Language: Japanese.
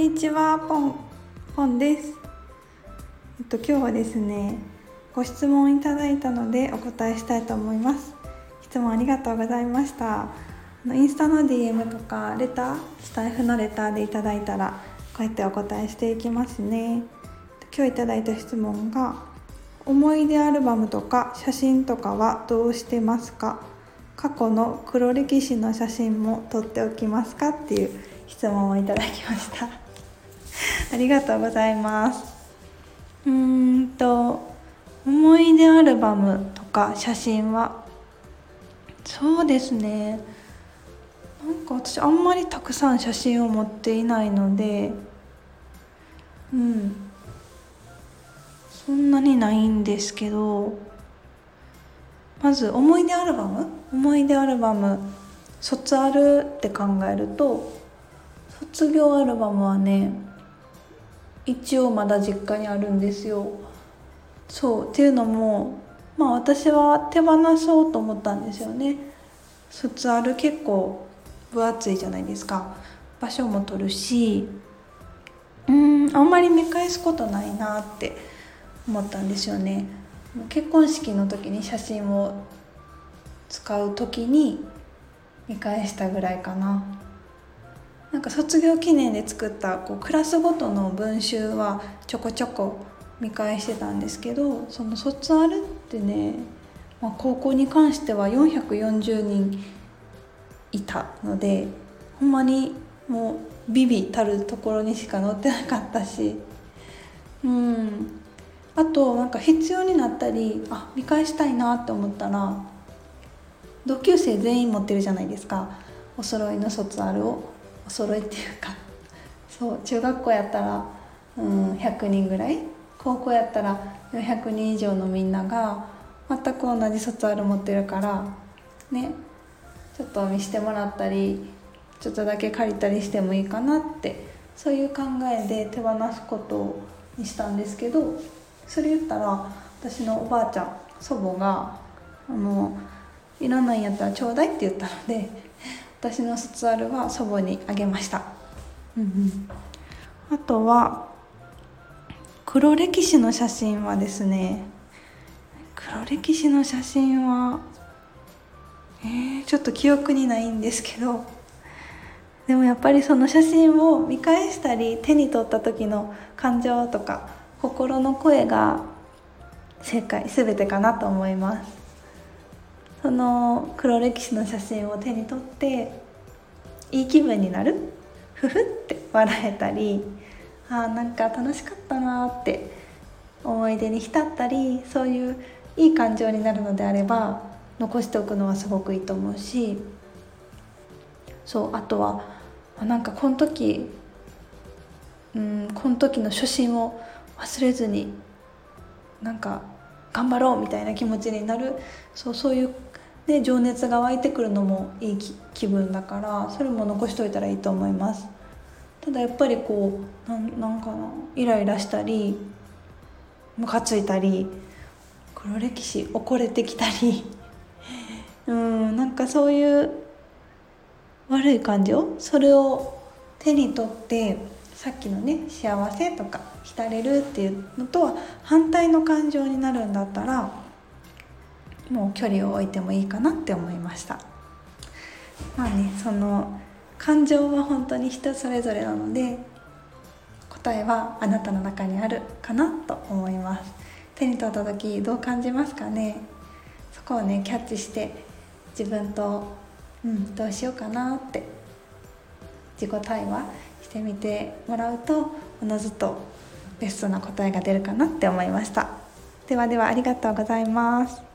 にちはポンポンです。えっと今日はですねご質問いただいたのでお答えしたいと思います。質問ありがとうございました。インスタの DM とかレタースタイフのレターでいただいたらこうやってお答えしていきますね。今日いただいた質問が思い出アルバムとか写真とかはどうしてますか？過去の黒歴史の写真も撮っておきますか？っていう質問をいただきました。ありがとうございます。うーんと思い出アルバムとか写真は？そうですね。なんか私あんまりたくさん写真を持っていないのでうん。そんなにないんですけどまず思い出アルバム？思い出アルバム卒アルって考えると卒業アルバムはね一応まだ実家にあるんですよ。そうっていうのもまあ私は手放そうと思ったんですよね。卒アル結構分厚いじゃないですか。場所も取るしうんあんまり見返すことないなって思ったんですよね。結婚式の時に写真を使う時に見返したぐらいかな。なんか卒業記念で作ったこうクラスごとの文集はちょこちょこ見返してたんですけどその卒アルってね、まあ、高校に関しては440人いたのでほんまにもうビビたるところにしか載ってなかったしうん。あとなんか必要になったりあ見返したいなって思ったら同級生全員持ってるじゃないですか。お揃いの卒アルを。お揃いっていうか。そう中学校やったら、うん、100人ぐらい。高校やったら400人以上のみんなが全く同じ卒アル持ってるからねちょっと見してもらったりちょっとだけ借りたりしてもいいかなってそういう考えで手放すことにしたんですけどそれ言ったら私のおばあちゃん祖母があのいらないんやったらちょうだいって言ったので私の卒アルは祖母にあげました、うんうん、あとは黒歴史の写真はですね黒歴史の写真はえー、ちょっと記憶にないんですけどでもやっぱりその写真を見返したり手に取った時の感情とか心の声が正解全てかなと思います。その黒歴史の写真を手に取っていい気分になる？ふふ？って笑えたりあーなんか楽しかったなって思い出に浸ったりそういういい感情になるのであれば残しておくのはすごくいいと思うしそうあとはなんかこの時うんこの時の初心を忘れずになんか頑張ろうみたいな気持ちになる。そうそういう、ね、情熱が湧いてくるのもいい気分だからそれも残しといたらいいと思います。ただやっぱりこうななんかなイライラしたりムカついたり黒歴史怒れてきたり うんなんかそういう悪い感情？それを手に取ってさっきのね幸せとか浸れるっていうのとは反対の感情になるんだったらもう距離を置いてもいいかなって思いました。まあねその感情は本当に人それぞれなので答えはあなたの中にあるかなと思います。手に取った時どう感じますかね？そこをねキャッチして自分と、うん、どうしようかなって自己対話してみてもらうとおのずとベストな答えが出るかなって思いました。ではではありがとうございます。